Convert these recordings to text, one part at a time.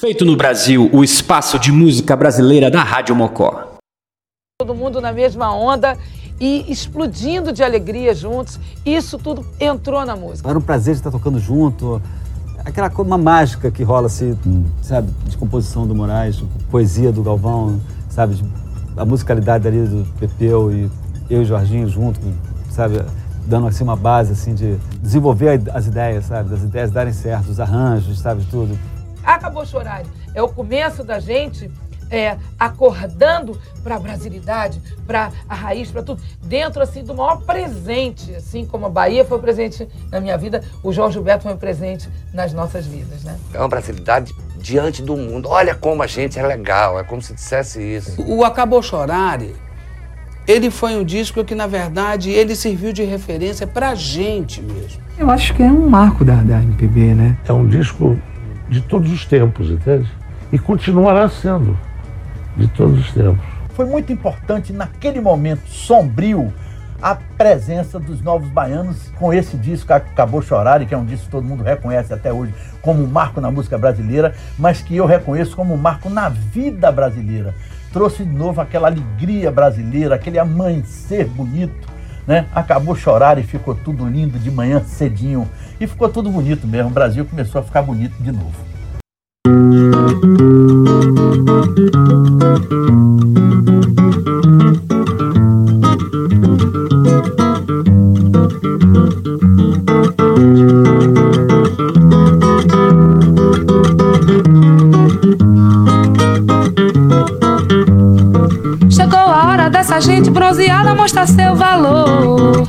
Feito no Brasil, o espaço de música brasileira da Rádio Mocó. Todo mundo na mesma onda e explodindo de alegria juntos. Isso tudo entrou na música. Era um prazer de estar tocando junto. Aquela coisa, uma mágica que rola, assim, sabe, de composição do Moraes, poesia do Galvão, sabe, a musicalidade ali do Pepeu e eu e Jorginho junto, sabe, dando assim uma base assim de desenvolver as ideias, sabe, das ideias darem certo, os arranjos, sabe, tudo. Acabou chorar. É o começo da gente é, acordando para a brasilidade, para a raiz, para tudo, dentro assim do maior presente, assim como a Bahia foi presente na minha vida, o Jorge Gilberto foi presente nas nossas vidas, né? É uma brasilidade diante do mundo. Olha como a gente é legal, é como se dissesse isso. O Acabou Chorare, ele foi um disco que, na verdade, ele serviu de referência pra gente mesmo. Eu acho que é um marco da, da MPB, né? É um disco de todos os tempos, entende? E continuará sendo de todos os tempos. Foi muito importante naquele momento sombrio a presença dos novos baianos com esse disco que acabou chorar, que é um disco que todo mundo reconhece até hoje como um marco na música brasileira, mas que eu reconheço como um marco na vida brasileira. Trouxe de novo aquela alegria brasileira, aquele amanhecer bonito, né? Acabou chorar e ficou tudo lindo de manhã cedinho. E ficou tudo bonito mesmo. O Brasil começou a ficar bonito de novo. Chegou a hora dessa gente bronzeada mostrar seu valor.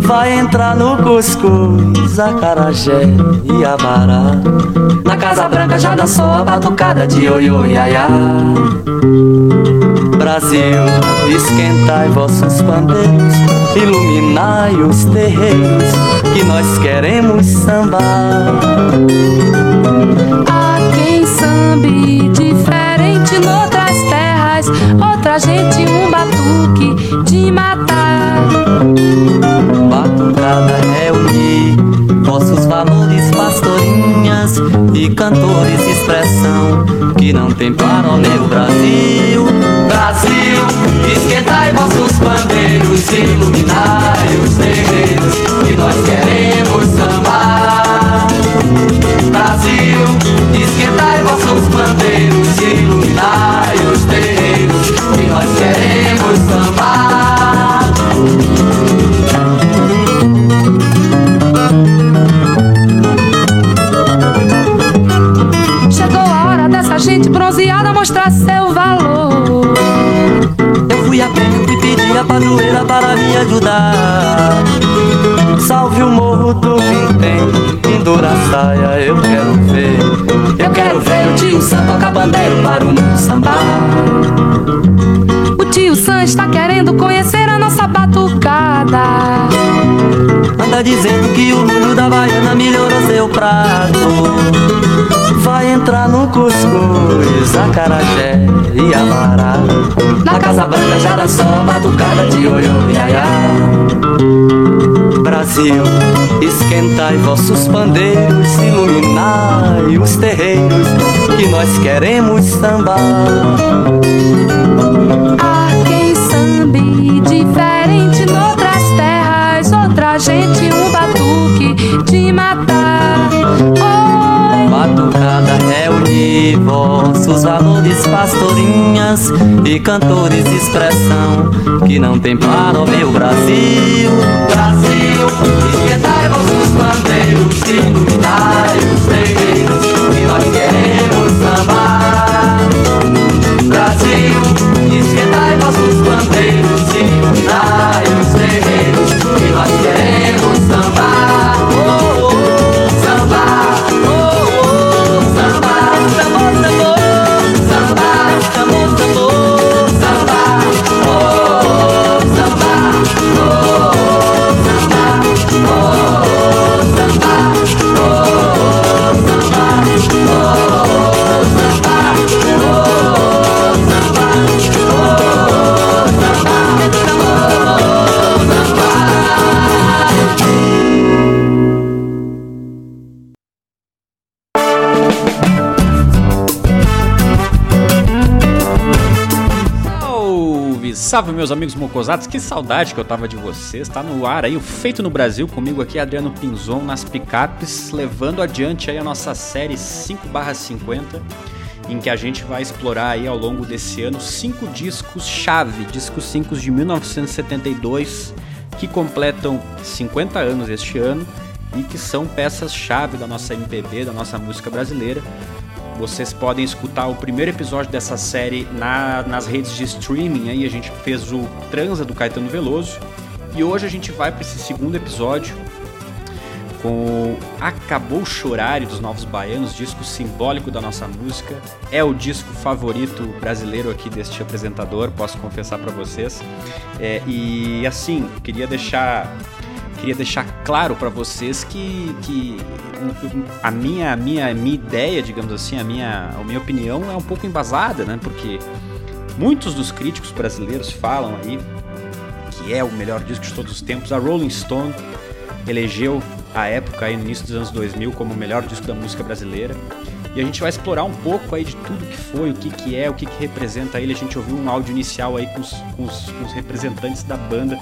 Vai entrar no cuscuz, acarajé e abará. Na Casa Branca já dançou a batucada de oiô iaiá. Brasil, esquentai vossos pandeiros, iluminai os terreiros, que nós queremos sambar. Há quem sambe diferente noutras terras, outra gente um batuque de matar. E cantores, expressão que não tem para o meu. Brasil, ajudar. Salve o morro do Vintém, pendura a saia, eu quero ver. Eu quero ver o tio Sam tocar bandeiro para o mundo sambar. O tio Sam está querendo conhecer a nossa batucada. Anda dizendo que o molho da baiana melhorou seu prato. Vai entrar no cuscuz, acarajé e amará. Na Casa Branca já dançou a batucada de oiô iaiá. Brasil, esquentai vossos pandeiros, iluminai os terreiros, que nós queremos sambar. Vossos valores, pastorinhas e cantores, expressão que não tem para o meu Brasil. Brasil, esquentai vossos bandeiros, iluminai os terreiros meus amigos mocosados, que saudade que eu tava de vocês. Tá no ar aí o Feito no Brasil comigo aqui Adriano Pinzon nas picapes, levando adiante aí a nossa série 5/50, em que a gente vai explorar aí ao longo desse ano cinco discos chave, discos 5 de 1972 que completam 50 anos este ano e que são peças chave da nossa MPB, da nossa música brasileira. Vocês podem escutar o primeiro episódio dessa série na, nas redes de streaming. Aí a gente fez o Transa do Caetano Veloso. E hoje a gente vai para esse segundo episódio com Acabou Chorar dos Novos Baianos, disco simbólico da nossa música. É o disco favorito brasileiro aqui deste apresentador, posso confessar para vocês. É, e assim, queria deixar queria deixar claro para vocês que, que a minha, a minha, a minha ideia, digamos assim, a minha, a minha opinião é um pouco embasada, né? Porque muitos dos críticos brasileiros falam aí que é o melhor disco de todos os tempos. A Rolling Stone elegeu a época aí no início dos anos 2000 como o melhor disco da música brasileira. E a gente vai explorar um pouco aí de tudo que foi, o que, que é, o que, que representa ele. A gente ouviu um áudio inicial aí com os, com os, com os representantes da banda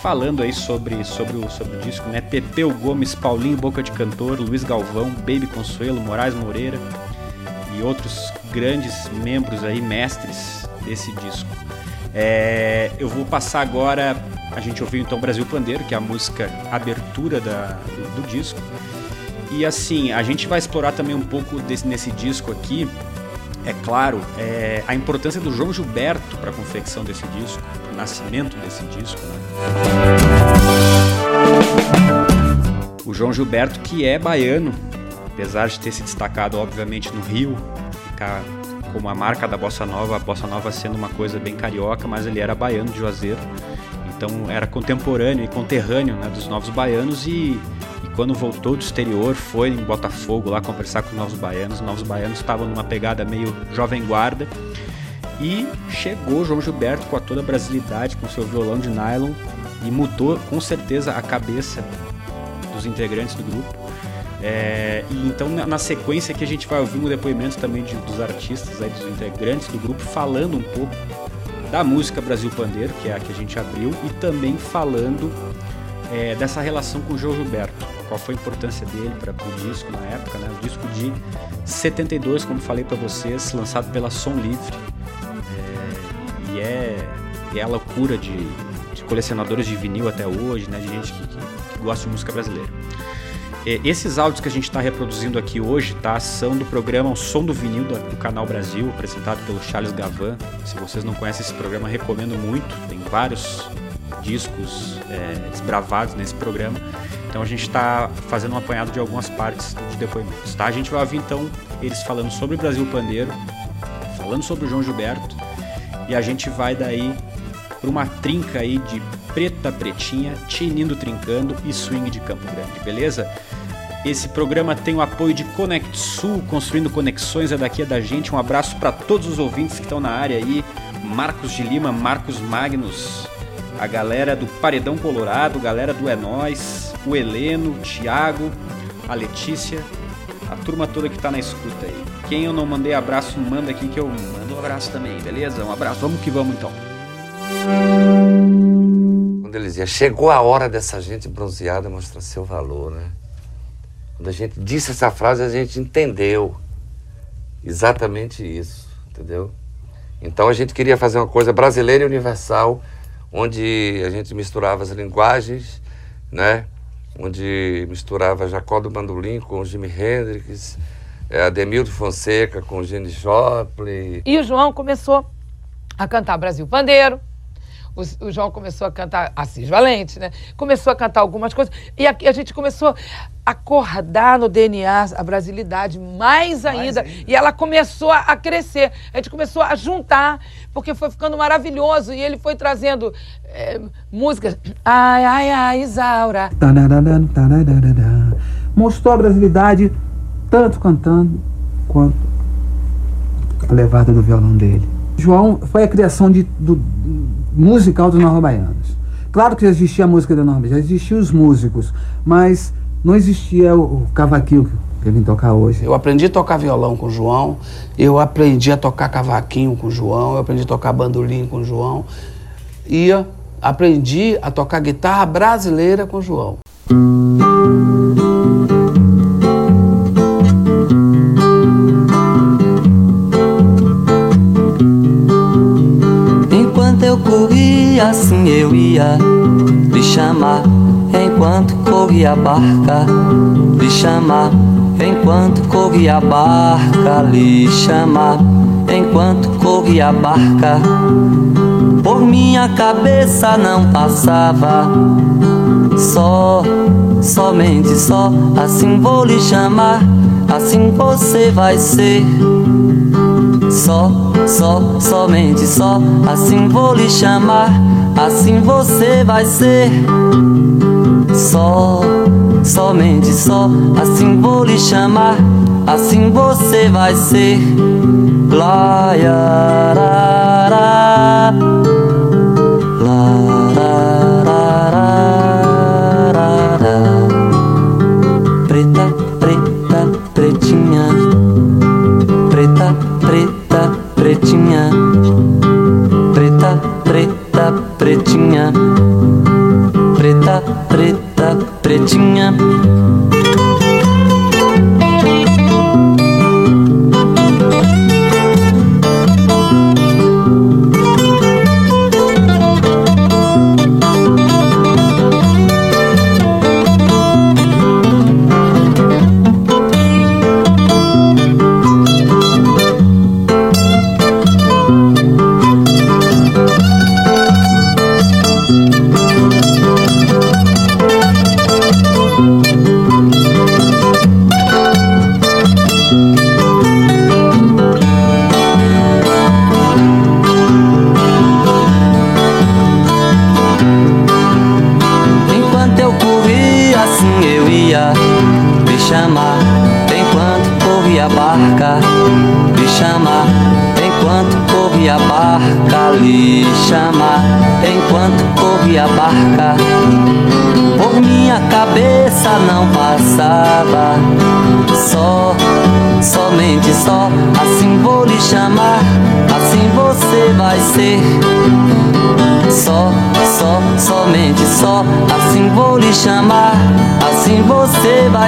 falando aí sobre, sobre, o, sobre o disco, né? Pepeu Gomes, Paulinho Boca de Cantor, Luiz Galvão, Baby Consuelo, Moraes Moreira e outros grandes membros aí, mestres desse disco. É, eu vou passar agora, a gente ouviu então Brasil Pandeiro, que é a música abertura da, do, do disco. E assim, a gente vai explorar também um pouco desse, nesse disco aqui, é claro, é, a importância do João Gilberto para a confecção desse disco, o nascimento desse disco. Né? O João Gilberto, que é baiano, apesar de ter se destacado, obviamente, no Rio, ficar como a marca da Bossa Nova, a Bossa Nova sendo uma coisa bem carioca, mas ele era baiano de Juazeiro, então era contemporâneo e conterrâneo né, dos novos baianos e quando voltou do exterior, foi em Botafogo lá conversar com os Novos Baianos. Os Novos Baianos estavam numa pegada meio jovem guarda. E chegou João Gilberto com a toda a brasilidade, com seu violão de nylon, e mudou com certeza a cabeça dos integrantes do grupo. É, e então na, sequência aqui a gente vai ouvir um depoimento também de, dos artistas, aí, dos integrantes do grupo, falando um pouco da música Brasil Pandeiro, que é a que a gente abriu, e também falando é, dessa relação com o João Gilberto qual foi a importância dele para o disco na época, né? O disco de 72, como falei para vocês, lançado pela Som Livre. É, e, é, é a loucura de, de, colecionadores de vinil até hoje, né? De gente que, que, que gosta de música brasileira. É, esses áudios que a gente está reproduzindo aqui hoje tá, são do programa O Som do Vinil do, do, Canal Brasil, apresentado pelo Charles Gavan. Se vocês não conhecem esse programa, recomendo muito. Tem vários discos é, desbravados nesse programa. Então a gente está fazendo um apanhado de algumas partes de depoimentos. Tá? A gente vai ouvir então eles falando sobre o Brasil Pandeiro, falando sobre o João Gilberto, e a gente vai daí para uma trinca aí de preta pretinha, tinindo trincando e swing de Campo Grande, beleza? Esse programa tem o apoio de Conect Sul, construindo conexões, é daqui é da gente. Um abraço para todos os ouvintes que estão na área aí. Marcos de Lima, Marcos Magnus, a galera do Paredão Colorado, galera do É Nós, o Heleno, o Thiago, a Letícia, a turma toda que tá na escuta aí. Quem eu não mandei abraço, manda aqui que eu mando um abraço também, beleza? Um abraço, vamos que vamos então. Quando ele dizia, chegou a hora dessa gente bronzeada mostrar seu valor, né? Quando a gente disse essa frase, a gente entendeu exatamente isso, entendeu? Então a gente queria fazer uma coisa brasileira e universal, onde a gente misturava as linguagens, né? Onde misturava Jacó do Bandolim com Jimi Hendrix, é, Ademildo Fonseca com Jenny Joplin. E o João começou a cantar Brasil Pandeiro, o, o, João começou a cantar Assis Valente, né? Começou a cantar algumas coisas. E aqui a gente começou a acordar no DNA a brasilidade mais ainda. mais ainda. E ela começou a crescer. A gente começou a juntar, porque foi ficando maravilhoso. E ele foi trazendo é, músicas. Ai, ai, ai, Isaura. Mostrou a brasilidade tanto cantando quanto a levada do violão dele. João foi a criação de, do, musical dos Nova Baianos. Claro que já existia a música da Norma, já existiam os músicos, mas não existia o, o cavaquinho Pra ele tocar hoje. Eu aprendi a tocar violão com o João, eu aprendi a tocar cavaquinho com o João, eu aprendi a tocar bandolim com o João e aprendi a tocar guitarra brasileira com o João. Corria, assim eu ia lhe chamar. Enquanto corria a barca, lhe chamar. Enquanto corria a barca, lhe chamar. Enquanto corria a barca, por minha cabeça não passava. Só, somente só, assim vou lhe chamar. Assim você vai ser. Só, só, somente só, assim vou lhe chamar, assim você vai ser. Só, somente só, assim vou lhe chamar, assim você vai ser. Lá, ya, pretinha, preta, preta, pretinha.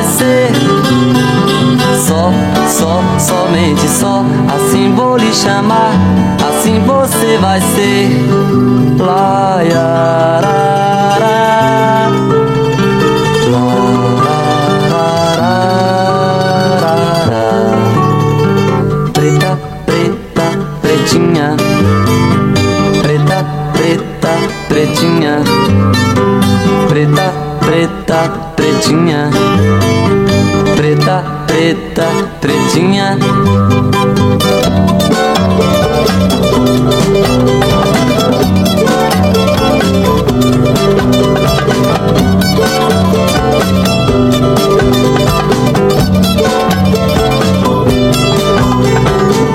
Vai ser. Só, só, somente só, assim vou lhe chamar, assim você vai ser. Lá, ya, ra, ra. Lá, ra, ra, ra, ra. Preta, preta, pretinha preta, preta, pretinha, preta, preta, pretinha, preta, pretinha.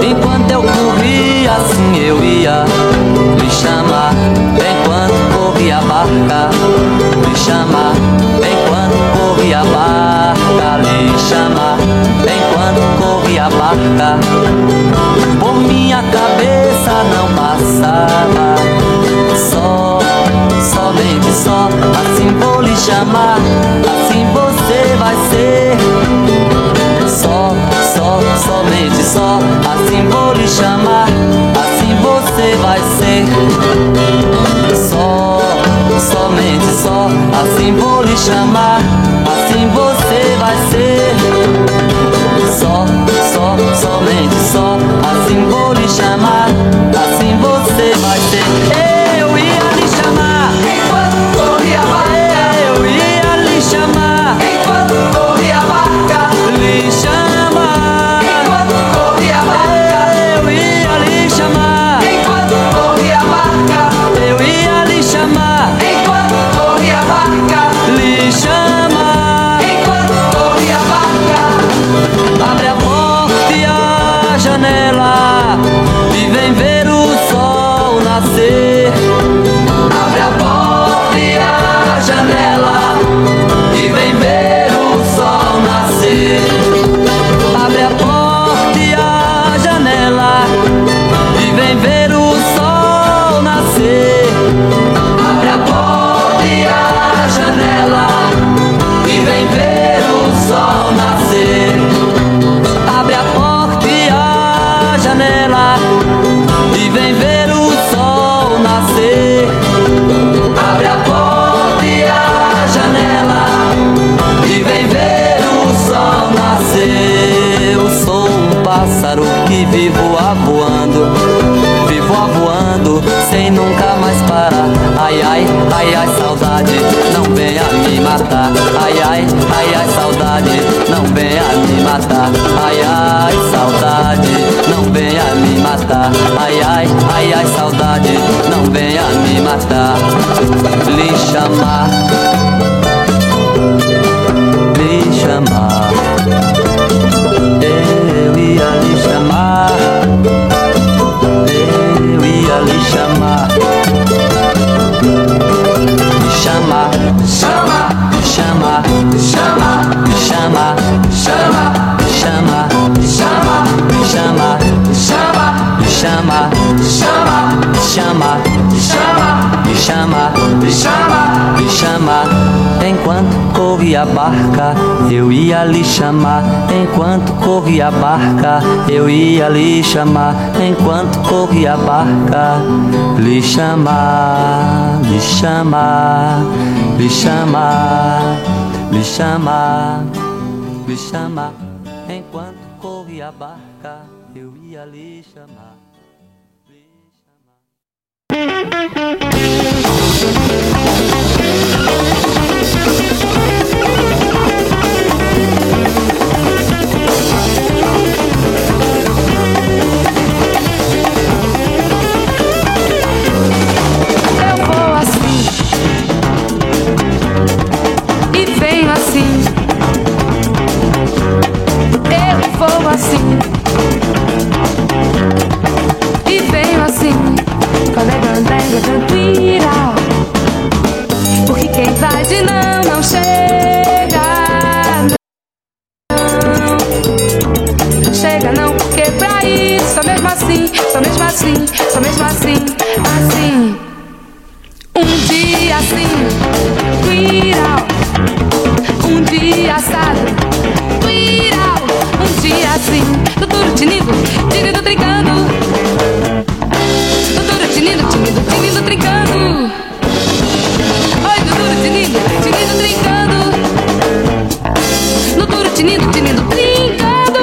Enquanto eu corria, assim eu ia lhe chamar. Enquanto corria a barca, lhe chamar. Por minha cabeça não passava. Só, somente só, assim vou lhe chamar. Assim você vai ser. Só, só, somente só, assim vou lhe chamar, assim você vai ser. Só, somente só, assim vou lhe chamar, assim você só, assim vou lhe chamar, eu ia lhe chamar enquanto corria a barca, eu ia lhe chamar enquanto corria a barca, lhe chamar, lhe chamar, lhe chamar, lhe chamar, lhe chamar enquanto corria a barca, eu ia lhe chamar. Lhe chamar. vou assim. E venho assim, com a degandenga tranquila. Porque quem vai de não, não chega. Não chega não, porque pra ir, só mesmo assim, só mesmo assim, só mesmo assim, assim. Um dia assim, viral. Um dia assado. tinindo, tinindo, brincando.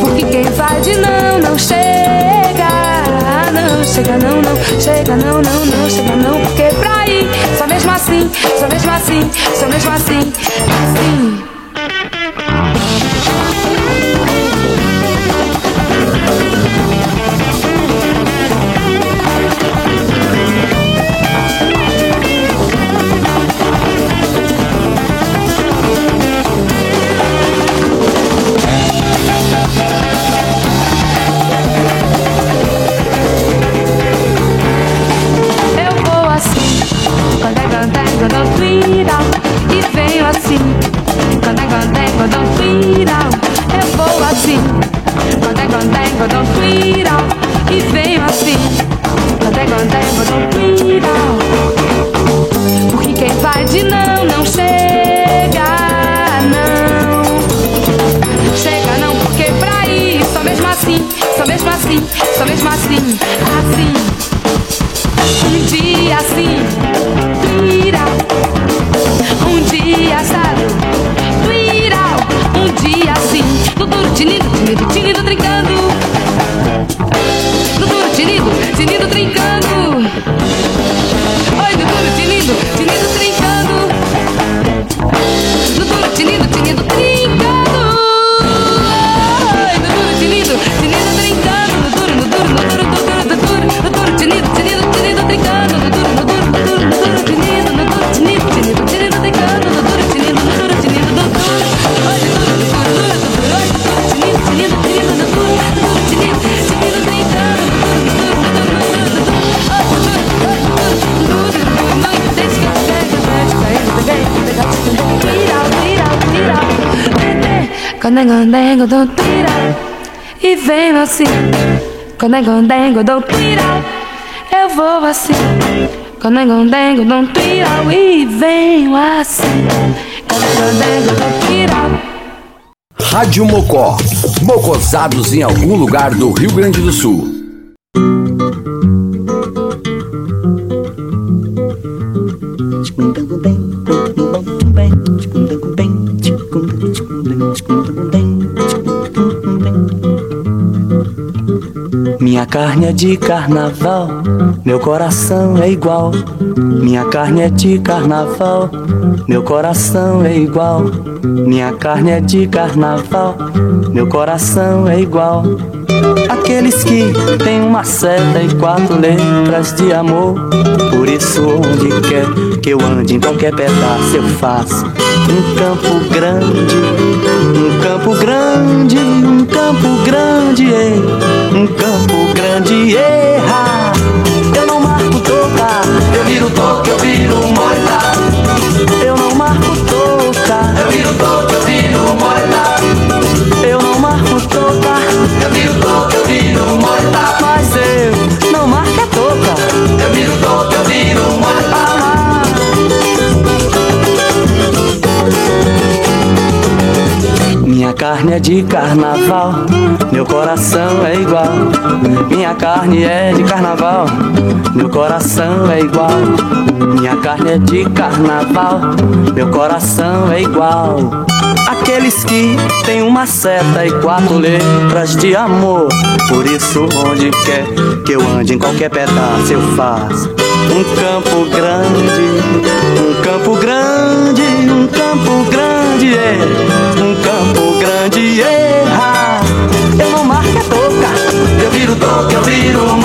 Porque quem vai de não, não chega. Não chega, não, não chega, não, não, não chega, não. Porque pra ir, só mesmo assim, só mesmo assim, só mesmo assim, assim. dou tira e venho assim. É condengo, dengo, dou tira, eu vou assim. É condengo, dengo, dou tira e venho assim. É condengo, dengo, dou tira. Rádio Mocó. Mocosados em algum lugar do Rio Grande do Sul. Minha carne é de carnaval, meu coração é igual. Minha carne é de carnaval, meu coração é igual. Minha carne é de carnaval, meu coração é igual. Aqueles que têm uma seta e quatro letras de amor. Por isso, onde quer que eu ande, em qualquer pedaço eu faço um campo grande um campo grande, um campo grande, um campo grande, erra. Eu não marco toca, eu viro toca, eu viro moita. Carne é de carnaval, meu coração é igual. Minha carne é de carnaval, meu coração é igual. Minha carne é de carnaval, meu coração é igual. Aqueles que têm uma seta e quatro letras de amor. Por isso, onde quer que eu ande, em qualquer pedaço eu faço. Um campo grande, um campo grande, um campo grande, é. Toca, eu viro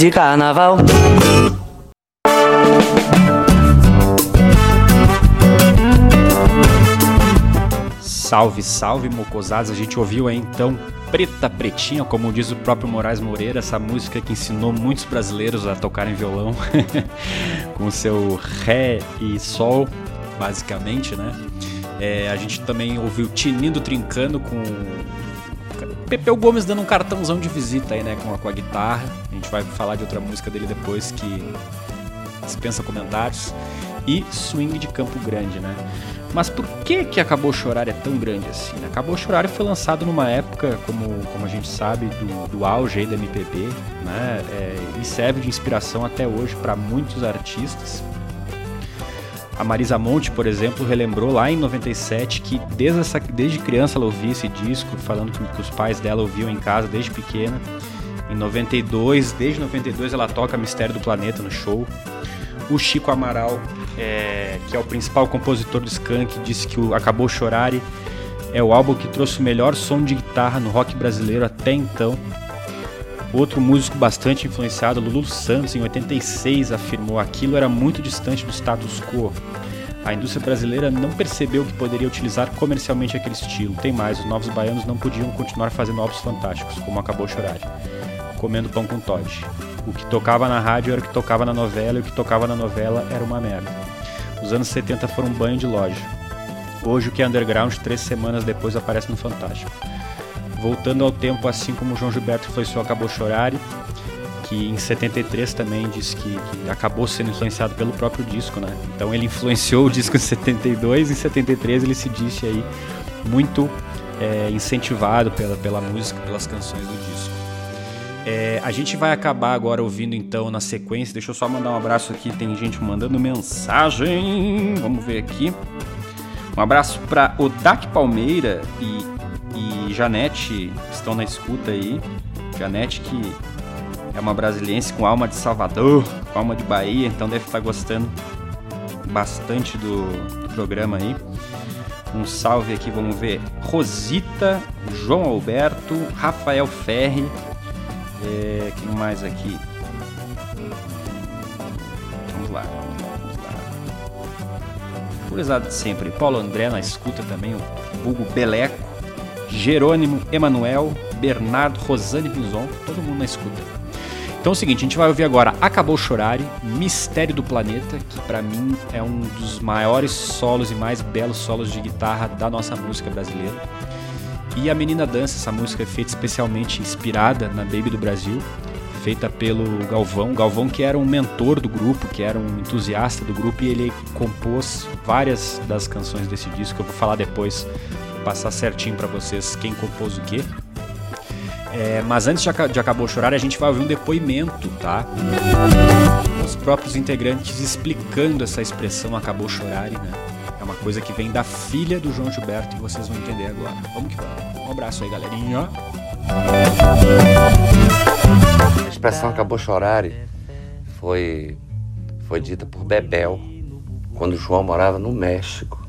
de carnaval. Salve, salve, mocosados. A gente ouviu aí então Preta Pretinha, como diz o próprio Moraes Moreira, essa música que ensinou muitos brasileiros a tocarem violão com seu Ré e Sol, basicamente, né? É, a gente também ouviu Tinindo Trincando com Pepeu Gomes dando um cartãozão de visita aí, né, com a, com a guitarra. Gente vai falar de outra música dele depois que dispensa comentários. E Swing de Campo Grande, né? Mas por que que Acabou Chorar é tão grande assim? né? Acabou Chorar foi lançado numa época, como, como a gente sabe, do, do auge da MPB, né? É, e serve de inspiração até hoje para muitos artistas. A Marisa Monte, por exemplo, relembrou lá em 97 que desde, essa, desde criança ela ouvia esse disco, falando que, que os pais dela ouviam em casa desde pequena. Em 92, desde 92 ela toca Mistério do Planeta no show. O Chico Amaral, é, que é o principal compositor do Skank, disse que o Acabou Chorare é o álbum que trouxe o melhor som de guitarra no rock brasileiro até então. Outro músico bastante influenciado, Lulu Santos, em 86, afirmou aquilo era muito distante do status quo. A indústria brasileira não percebeu que poderia utilizar comercialmente aquele estilo. Tem mais, os novos baianos não podiam continuar fazendo álbuns fantásticos, como acabou chorar. Comendo pão com Todd. O que tocava na rádio era o que tocava na novela, e o que tocava na novela era uma merda. Os anos 70 foram um banho de loja. Hoje o que é underground, três semanas depois aparece no Fantástico. Voltando ao tempo, assim como o João Gilberto influenciou Acabou Chorare, que em 73 também disse que, que acabou sendo influenciado pelo próprio disco, né? Então ele influenciou o disco em 72 e em 73 ele se disse aí muito é, incentivado pela, pela música, pelas canções do disco. É, a gente vai acabar agora ouvindo então na sequência. Deixa eu só mandar um abraço aqui, tem gente mandando mensagem. Vamos ver aqui. Um abraço para Odak Palmeira e, e Janete, que estão na escuta aí. Janete, que é uma brasiliense com alma de Salvador, com alma de Bahia, então deve estar gostando bastante do, do programa aí. Um salve aqui, vamos ver. Rosita, João Alberto, Rafael Ferri. É, quem mais aqui? Vamos lá, vamos lá, de sempre. Paulo André na escuta também, o vulgo Beleco. Jerônimo, Emanuel, Bernardo, Rosane Pinzon, todo mundo na escuta. Então é o seguinte, a gente vai ouvir agora Acabou Chorare, Mistério do Planeta, que pra mim é um dos maiores solos e mais belos solos de guitarra da nossa música brasileira. E a Menina Dança, essa música é feita especialmente inspirada na Baby do Brasil, feita pelo Galvão. Galvão que era um mentor do grupo, que era um entusiasta do grupo e ele compôs várias das canções desse disco. Eu vou falar depois, vou passar certinho pra vocês quem compôs o quê. É, mas antes de, de Acabou Chorar, a gente vai ouvir um depoimento, tá? Os próprios integrantes explicando essa expressão Acabou Chorar, né? Uma coisa que vem da filha do João Gilberto e vocês vão entender agora. Vamos que vamos. Um abraço aí, galerinha. A expressão acabou chorare foi, foi dita por Bebel, quando João morava no México,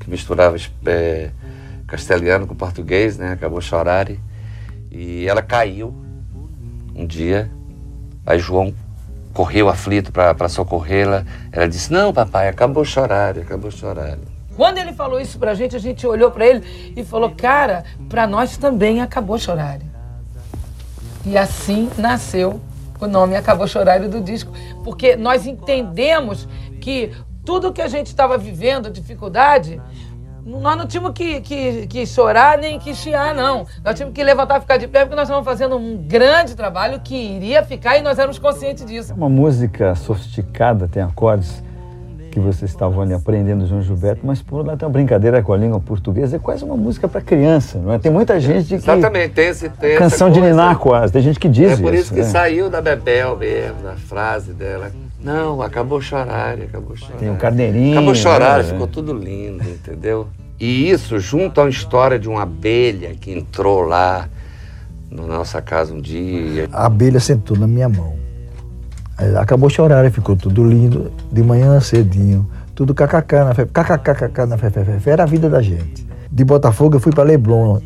que misturava é, castelhano com português, né? Acabou chorare. E ela caiu um dia, aí João correu aflito para socorrê-la. Ela disse: Não, papai, acabou chorare, acabou chorare. Quando ele falou isso pra gente, a gente olhou pra ele e falou: Cara, pra nós também acabou chorar. E assim nasceu o nome Acabou Chorar do disco, porque nós entendemos que tudo que a gente estava vivendo, dificuldade, nós não tínhamos que, que, que chorar nem que chiar, não. Nós tínhamos que levantar e ficar de pé, porque nós estávamos fazendo um grande trabalho que iria ficar e nós éramos conscientes disso. É uma música sofisticada, tem acordes que vocês estavam ali aprendendo João Gilberto, mas por lá tem uma brincadeira com a língua portuguesa, é quase uma música para criança, não é? Tem muita gente que Exatamente, tem, esse, tem essa canção de ninar quase, tem gente que diz É isso. por isso que né? saiu da Bebel mesmo, da frase dela. Não, acabou chorar, acabou chorar. Tem o carneirinho. Acabou chorar, né? ficou tudo lindo, entendeu? E isso, junto a uma história de uma abelha que entrou lá na nossa casa um dia. A abelha sentou na minha mão. Acabou chorar, ficou tudo lindo. De manhã cedinho, tudo kkk na fé. Kkkk na fé, fé, fé, fé. Era a vida da gente. De Botafogo eu fui para Leblon,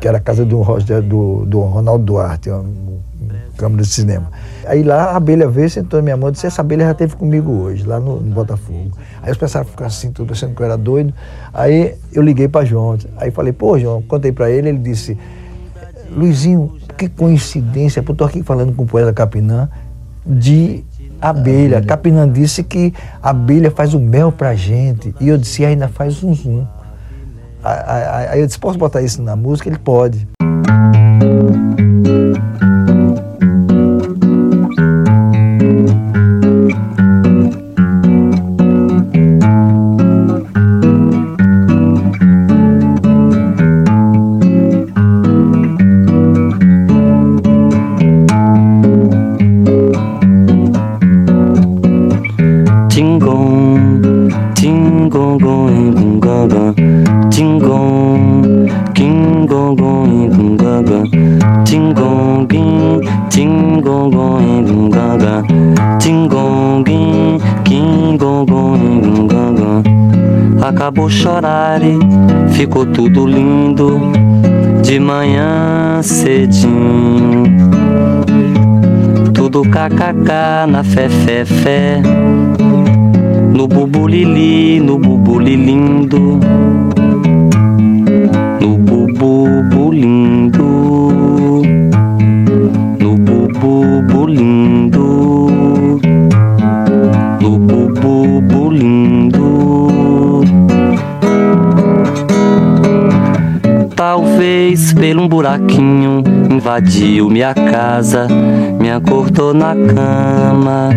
que era a casa do, do, do Ronaldo Duarte, um, um câmara de cinema. Aí lá a abelha veio, sentou na minha mão e disse, essa abelha já esteve comigo hoje, lá no, no Botafogo. Aí os pensaram ficar assim, tudo achando que eu era doido. Aí eu liguei para João. Aí falei, pô, João, contei para ele, ele disse, Luizinho, que coincidência, eu estou aqui falando com o poeta Capinã de abelha. Capinã disse que a abelha faz o mel pra gente. E eu disse, "E ainda faz um. Aí aí eu disse, posso botar isso na música? Ele pode. Tudo lindo de manhã cedinho. Tudo kkk na fé, fé, fé. No bubulili, no bubuli lindo. Buraquinho invadiu minha casa, me acordou na cama,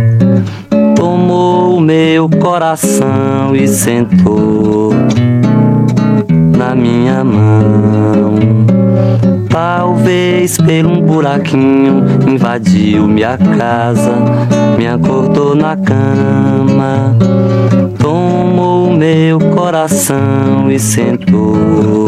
tomou o meu coração e sentou na minha mão. Talvez pelo um buraquinho invadiu minha casa, me acordou na cama, tomou meu coração e sentou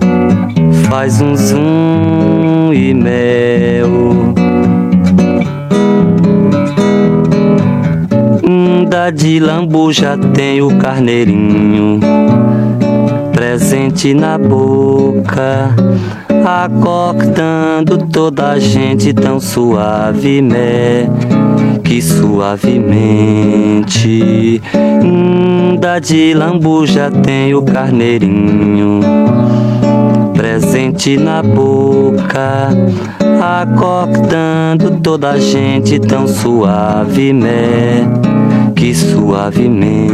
faz um zoom e mel. Da de lambuja tem o carneirinho presente na boca, acordando toda a gente tão suave, né? Que suavemente. Hum, Da de lambuja tem o carneirinho presente na boca, acordando toda a gente tão suave, né? Que suavemente,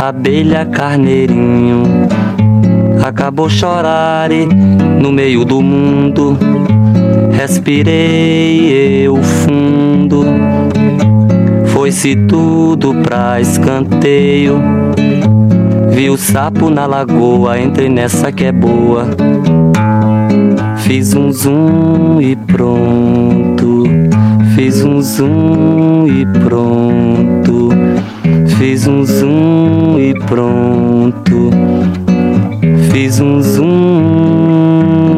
abelha carneirinho, acabou chorar no meio do mundo, respirei eu fundo, foi-se tudo pra escanteio. Vi o sapo na lagoa, entrei nessa que é boa. Fiz um zoom e pronto. Fiz um zoom e pronto. Fiz um zoom e pronto. Fiz um zoom.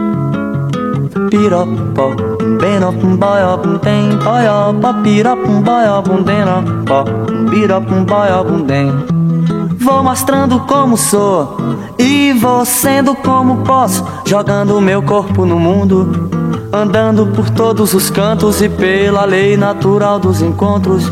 Vou mostrando como sou e vou sendo como posso, jogando meu corpo no mundo, andando por todos os cantos e pela lei natural dos encontros.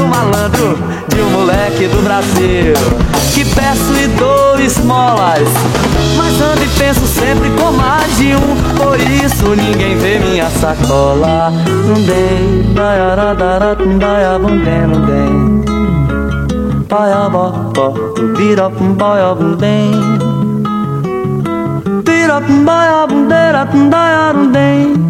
de um malandro, de um moleque do Brasil. Que peço e dou esmolas, mas ando e penso sempre com mais de um. Por isso ninguém vê minha sacola. Não dei, daiaradara, daiabundem, não dei. Paiabó. Birapum, baiabum, derapum, daiarum, bem.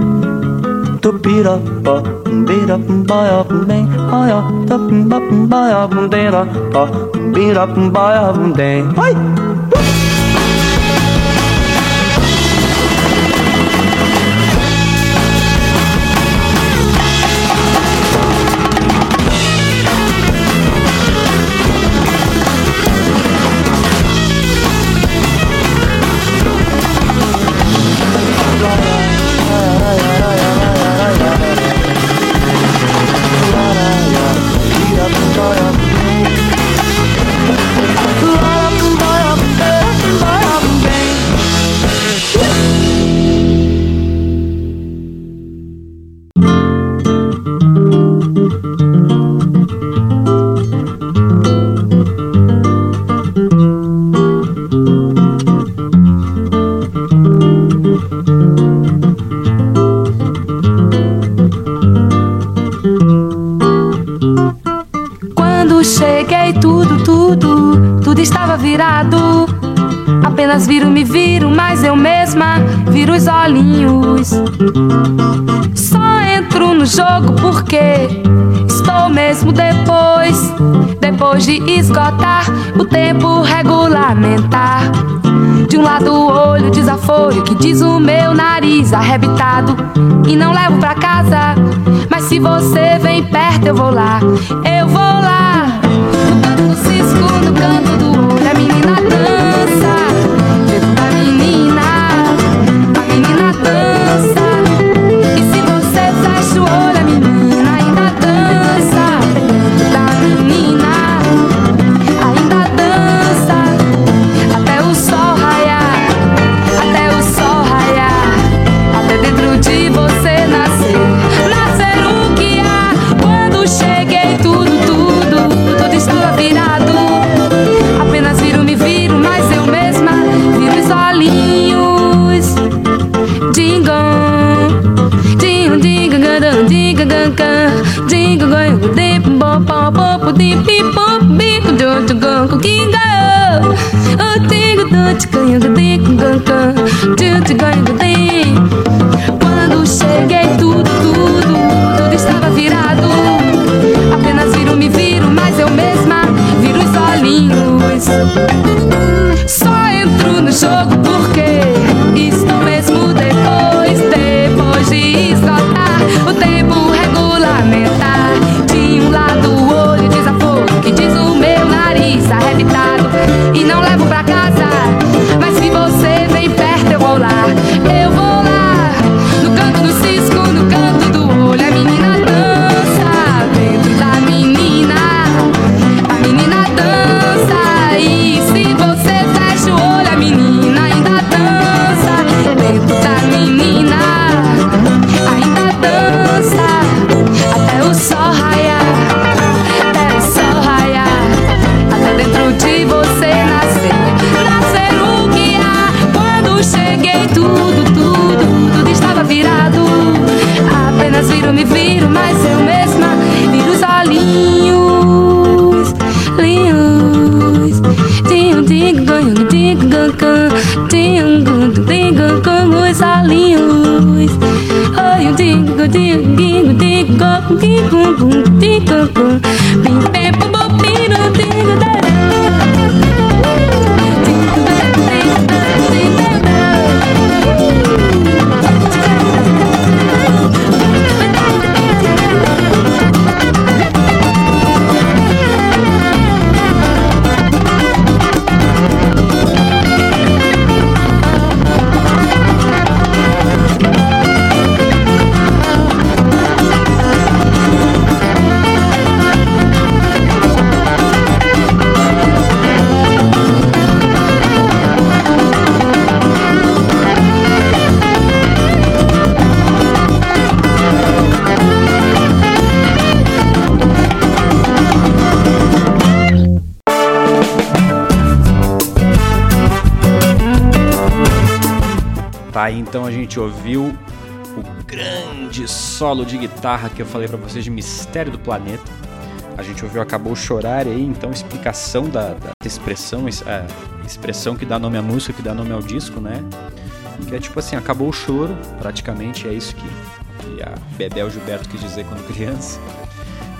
Tupira, pa, bira, baya, bem, aya, tapimba, baya, bundera, pa, bira, baya, bundem. Ai! Quando os olhinhos. Só entro no jogo porque estou mesmo depois. Depois de esgotar o tempo regulamentar. De um lado o olho desaforo que diz o meu nariz arrebitado. E não levo pra casa. Mas se você vem perto, eu vou lá. Eu vou lá. No canto cisco, no canto do, do, ganha, ding, gangan, do, do, ganha, ding. Quando cheguei, tudo, tudo, tudo estava virado. Solo de guitarra que eu falei pra vocês de Mistério do Planeta. A gente ouviu Acabou Chorar aí, então explicação da, da expressão, es- a expressão que dá nome à música, que dá nome ao disco, né? Que é tipo assim, acabou o choro, praticamente é isso que, que a Bebel Gilberto quis dizer quando criança.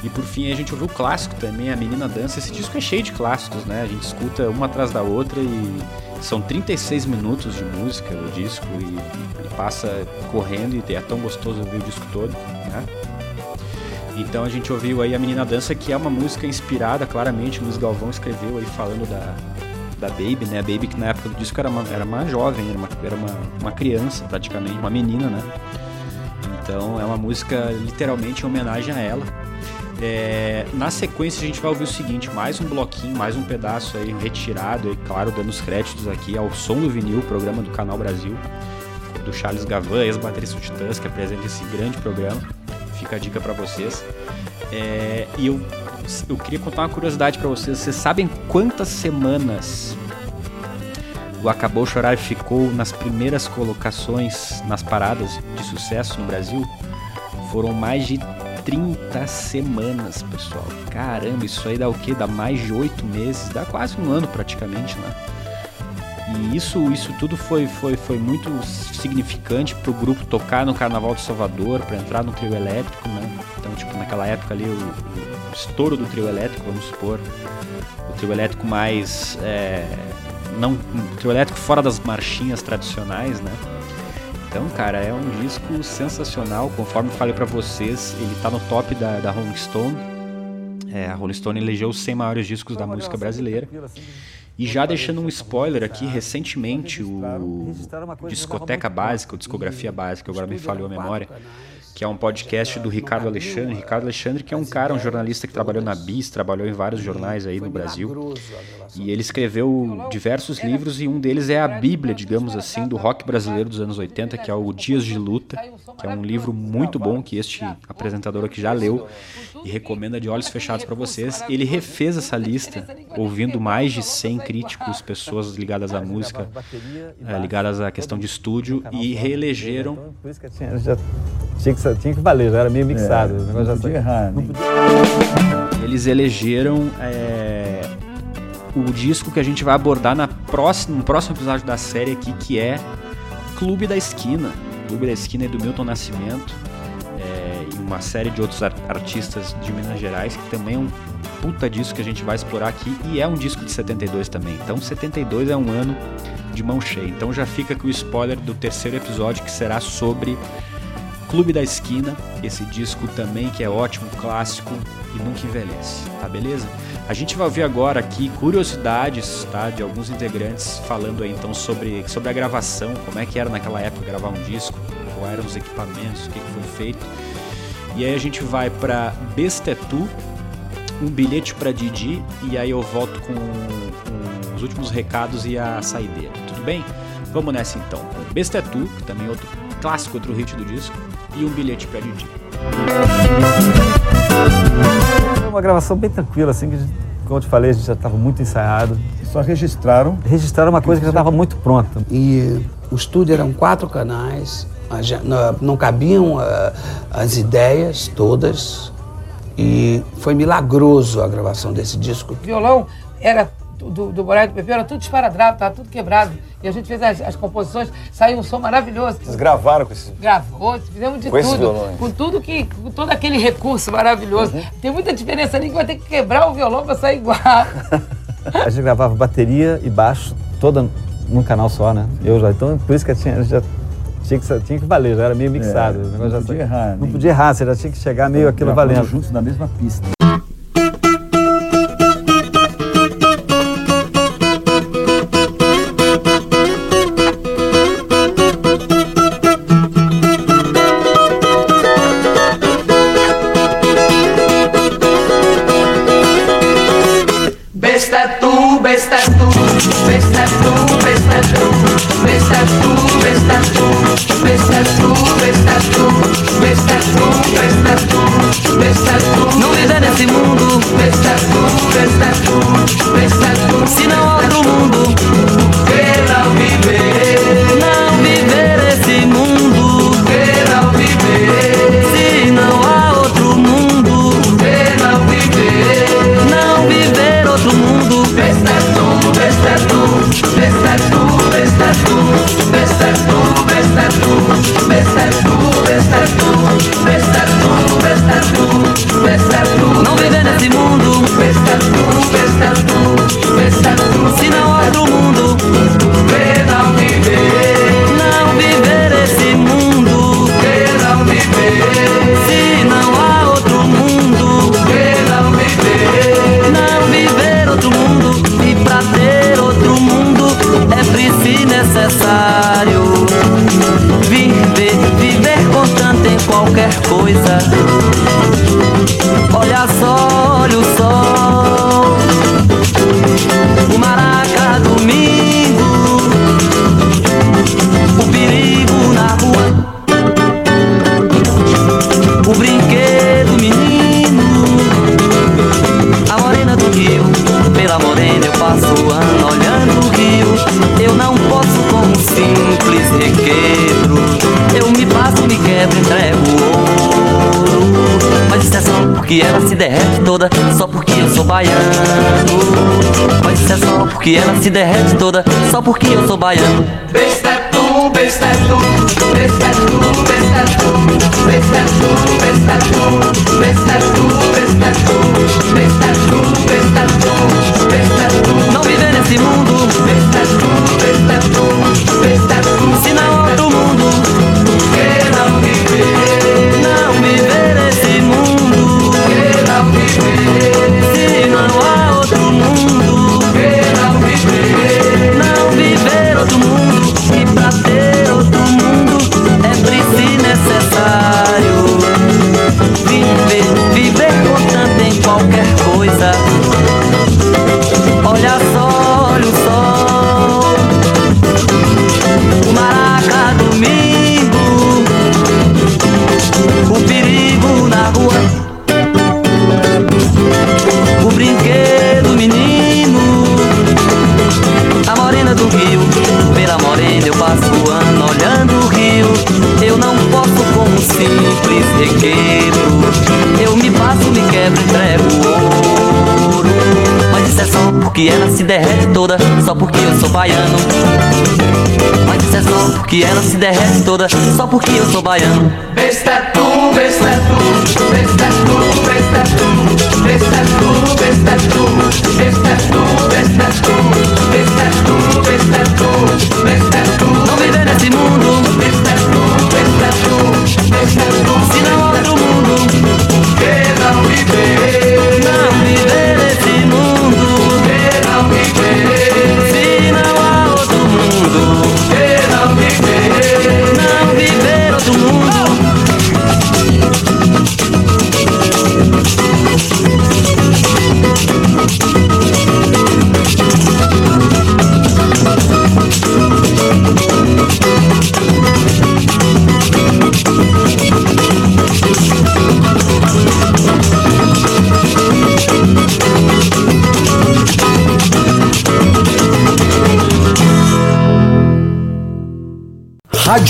E por fim a gente ouviu o clássico também, A Menina Dança. Esse disco é cheio de clássicos, né? A gente escuta uma atrás da outra e são 36 minutos de música o disco e, e passa correndo e é tão gostoso ouvir o disco todo, né? Então a gente ouviu aí A Menina Dança, que é uma música inspirada, claramente, Luiz Galvão escreveu aí falando da, da Baby, né? A Baby que na época do disco era uma, era uma jovem, era, uma, era uma, uma criança praticamente, uma menina, né? Então é uma música literalmente em homenagem a ela. É, na sequência a gente vai ouvir o seguinte, mais um bloquinho, mais um pedaço aí retirado, aí, claro, dando os créditos aqui ao Som do Vinil, programa do Canal Brasil, do Charles Gavan, ex-baterista do Titãs, que apresenta esse grande programa. Fica a dica pra vocês. É, e eu, eu queria contar uma curiosidade pra vocês. Vocês sabem quantas semanas o Acabou Chorar ficou nas primeiras colocações nas paradas de sucesso no Brasil? Foram mais de 30 semanas, pessoal. Caramba, isso aí dá o quê? Dá mais de oito meses, dá quase um ano praticamente, né? E isso, isso tudo foi, foi, foi muito significante pro grupo tocar no Carnaval de Salvador, para entrar no trio elétrico, né? Então, tipo, naquela época ali, o, o estouro do trio elétrico, vamos supor, o trio elétrico mais. é, não, trio elétrico fora das marchinhas tradicionais, né? Então, cara, é um disco sensacional. Conforme falei pra vocês, ele tá no top da, da Rolling Stone. É, a Rolling Stone elegeu os 100 maiores discos da música brasileira. E já deixando um spoiler aqui, recentemente o Discoteca Básica, ou Discografia Básica, agora me falhou a memória, que é um podcast do Ricardo Alexandre. Ricardo Alexandre, que é um cara, um jornalista que trabalhou na Bis, trabalhou em vários jornais aí no Brasil. E ele escreveu diversos livros e um deles é a Bíblia, digamos assim, do rock brasileiro dos anos 80, que é o Dias de Luta, que é um livro muito bom que este apresentador aqui já leu e recomenda de olhos fechados para vocês. Ele refez essa lista, ouvindo mais de 100 críticos, pessoas ligadas à música, eh, ligadas à questão de estúdio, e reelegeram Por isso que já tinha que, tinha que valer, já era meio mixado. o negócio já não podia sa- errar, não né? podia- Eles elegeram é, o disco que a gente vai abordar na próxima, no próximo episódio da série aqui, que é Clube da Esquina. Clube da Esquina é do Milton Nascimento é, e uma série de outros ar- artistas de Minas Gerais, que também é um puta disco que a gente vai explorar aqui e é um disco de 72 também. Então 72 é um ano de mão cheia. Então já fica aqui o spoiler do terceiro episódio que será sobre Clube da Esquina, esse disco também que é ótimo, clássico e nunca envelhece, tá beleza? A gente vai ouvir agora aqui curiosidades, tá, de alguns integrantes falando aí então sobre, sobre a gravação, como é que era naquela época gravar um disco, quais eram os equipamentos, o que, que foi feito. E aí a gente vai pra Bestetu, um bilhete pra Didi e aí eu volto com, com os últimos recados e a saideira, tudo bem? Vamos nessa então, com Bestetu, que também é outro clássico, outro hit do disco, e um bilhete pra Didi. Foi uma gravação bem tranquila, assim, que, como eu te falei, a gente já estava muito ensaiado. Só registraram. Registraram uma coisa que já estava muito pronta. E o estúdio eram quatro canais, não cabiam ah, as ideias todas. E foi milagroso a gravação desse disco. O violão era do, do Moraes do Pepeu, era tudo esparadrapo, estava tudo quebrado. E a gente fez as, as composições, saiu um som maravilhoso. Vocês gravaram com esse. Gravou, fizemos de Com tudo. Com tudo que. Com todo aquele recurso maravilhoso. Tem muita diferença ali que vai ter que quebrar o violão para sair igual. A gente gravava bateria e baixo toda num canal só, né? Eu já. Então, por isso que eu tinha, já tinha que, tinha que valer, já era meio mixado. É, não já podia errar, Não nem- podia errar, você já tinha que chegar meio aquilo valendo. juntos na mesma pista. derrete toda só porque eu sou baiano. que ela se derrete toda só porque eu sou baiano. Besta é tu, besta é tu, besta é tu, besta tu, besta tu, besta tu, besta tu.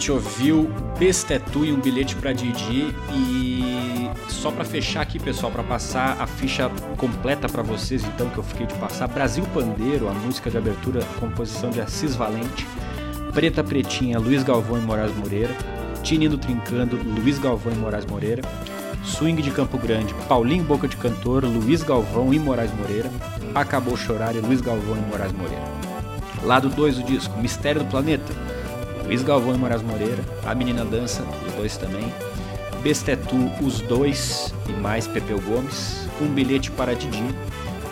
Gente ouviu Bestetu e um bilhete para Didi e só para fechar aqui, pessoal, para passar a ficha completa para vocês, então que eu fiquei de passar, Brasil Pandeiro, a música de abertura, composição de Assis Valente, Preta Pretinha, Luiz Galvão e Moraes Moreira, Tinindo Trincando, Luiz Galvão e Moraes Moreira, Swing de Campo Grande, Paulinho Boca de Cantor, Luiz Galvão e Moraes Moreira, Acabou Chorar e Luiz Galvão e Moraes Moreira. Lado 2 do disco, Mistério do Planeta, Luiz Galvão e Moraes Moreira, A Menina Dança, os dois também, Bestetu, os dois e mais Pepeu Gomes, Um Bilhete para Didi,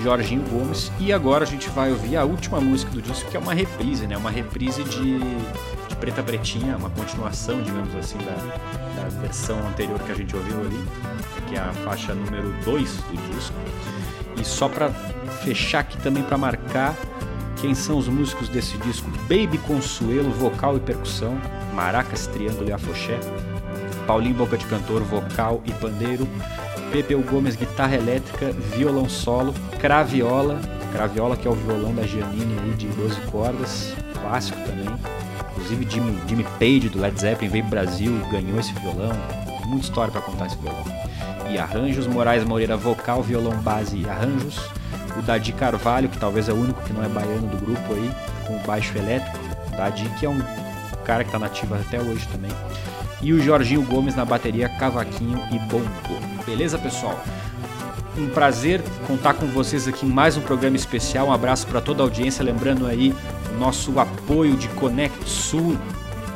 Jorginho Gomes e agora a gente vai ouvir a última música do disco que é uma reprise, né? Uma reprise de, de Preta Pretinha, uma continuação, digamos assim, da, da versão anterior que a gente ouviu ali, que é a faixa número 2 do disco. E só para fechar aqui também para marcar quem são os músicos desse disco: Baby Consuelo, vocal e percussão, maracas, triângulo e afoxé, Paulinho Boca de Cantor, vocal e pandeiro, Pepeu Gomes, guitarra elétrica, violão solo, craviola, craviola que é o violão da Giannini aí de 12 cordas, clássico também. Inclusive Jimmy, Jimmy Page do Led Zeppelin veio pro Brasil, ganhou esse violão, muita história para contar esse violão. E arranjos, Moraes Moreira, vocal, violão base e arranjos. O Dadi Carvalho, que talvez é o único que não é baiano do grupo aí, com o baixo elétrico. O Dadi, que é um cara que tá nativo até hoje também. E o Jorginho Gomes na bateria, cavaquinho e bongo. Beleza, pessoal? Um prazer contar com vocês aqui em mais um programa especial. Um abraço para toda a audiência. Lembrando aí nosso apoio de Conect Sul,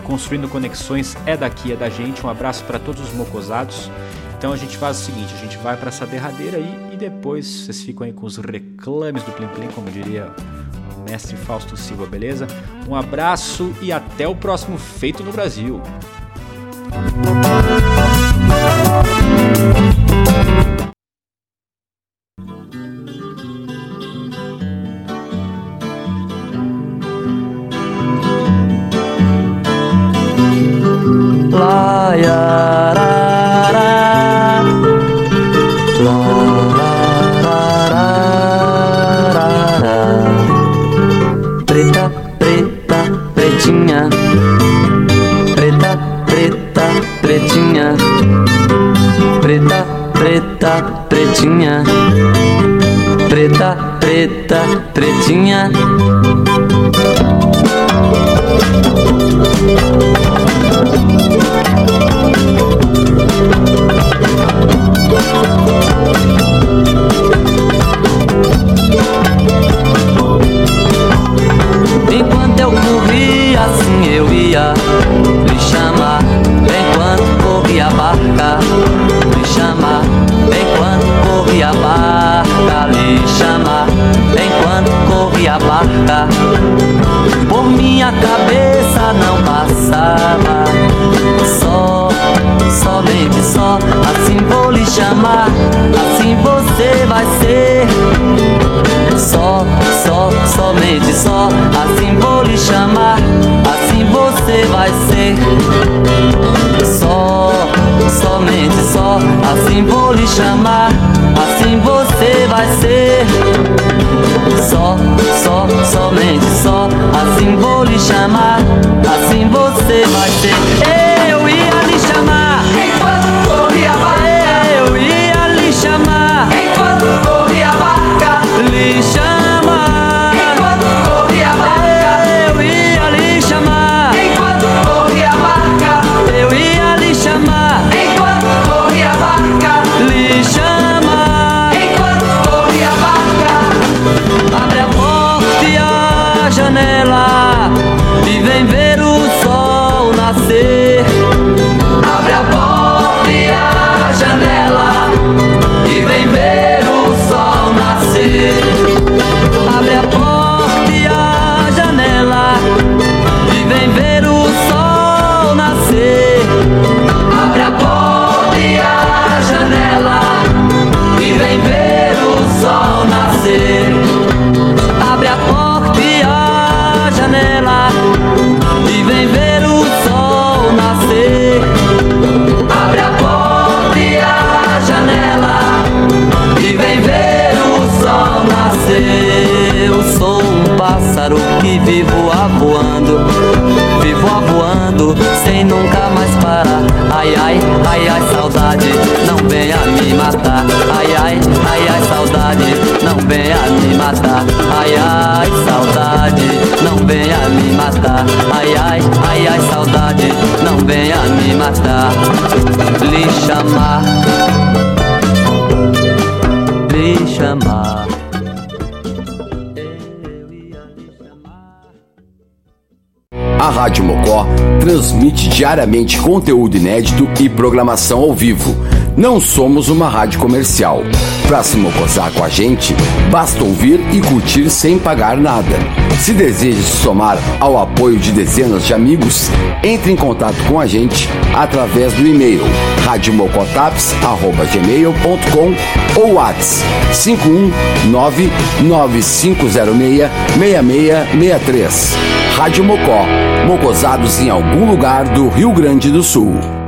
construindo conexões é daqui, é da gente. Um abraço para todos os mocosados. Então a gente faz o seguinte, a gente vai para essa derradeira aí depois vocês ficam aí com os reclames do Plim Plim, como diria o mestre Fausto Silva, beleza? Um abraço e até o próximo Feito no Brasil. somente só. Assim vou lhe chamar, assim você vai ser. Ai, ai, ai, saudade, não venha me matar. Ai, ai, ai, ai, saudade, não venha me matar. Ai, ai, saudade, não venha me matar. Ai, ai, ai, ai, saudade, não venha me matar. Lhe chamar transmite diariamente conteúdo inédito e programação ao vivo. Não somos uma rádio comercial. Para se mocosar com a gente, basta ouvir e curtir sem pagar nada. Se deseja se somar ao apoio de dezenas de amigos, entre em contato com a gente através do e-mail radiomocotaps.gmail.com ou WhatsApp 51995066663. Rádio Mocó, mocosados em algum lugar do Rio Grande do Sul.